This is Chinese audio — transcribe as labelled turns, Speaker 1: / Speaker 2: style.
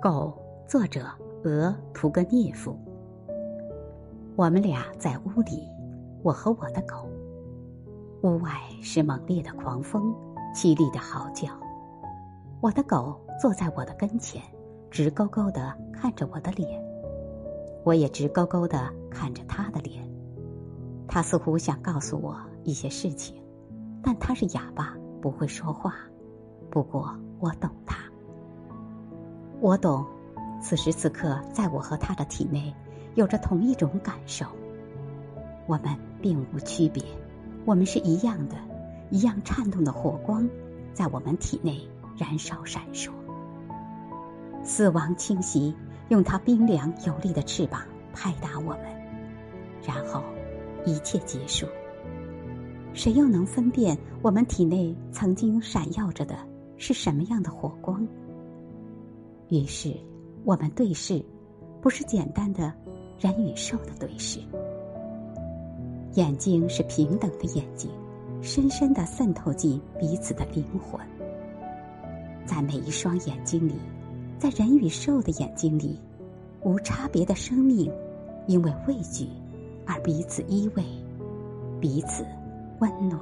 Speaker 1: 狗，作者俄图格涅夫。我们俩在屋里，我和我的狗。屋外是猛烈的狂风，凄厉的嚎叫。我的狗坐在我的跟前，直勾勾的看着我的脸。我也直勾勾的看着它的脸。它似乎想告诉我一些事情，但它是哑巴，不会说话。不过我懂它。我懂，此时此刻，在我和他的体内，有着同一种感受。我们并无区别，我们是一样的，一样颤动的火光，在我们体内燃烧闪烁。死亡侵袭，用它冰凉有力的翅膀拍打我们，然后一切结束。谁又能分辨我们体内曾经闪耀着的是什么样的火光？于是，我们对视，不是简单的人与兽的对视。眼睛是平等的眼睛，深深的渗透进彼此的灵魂。在每一双眼睛里，在人与兽的眼睛里，无差别的生命，因为畏惧而彼此依偎，彼此温暖。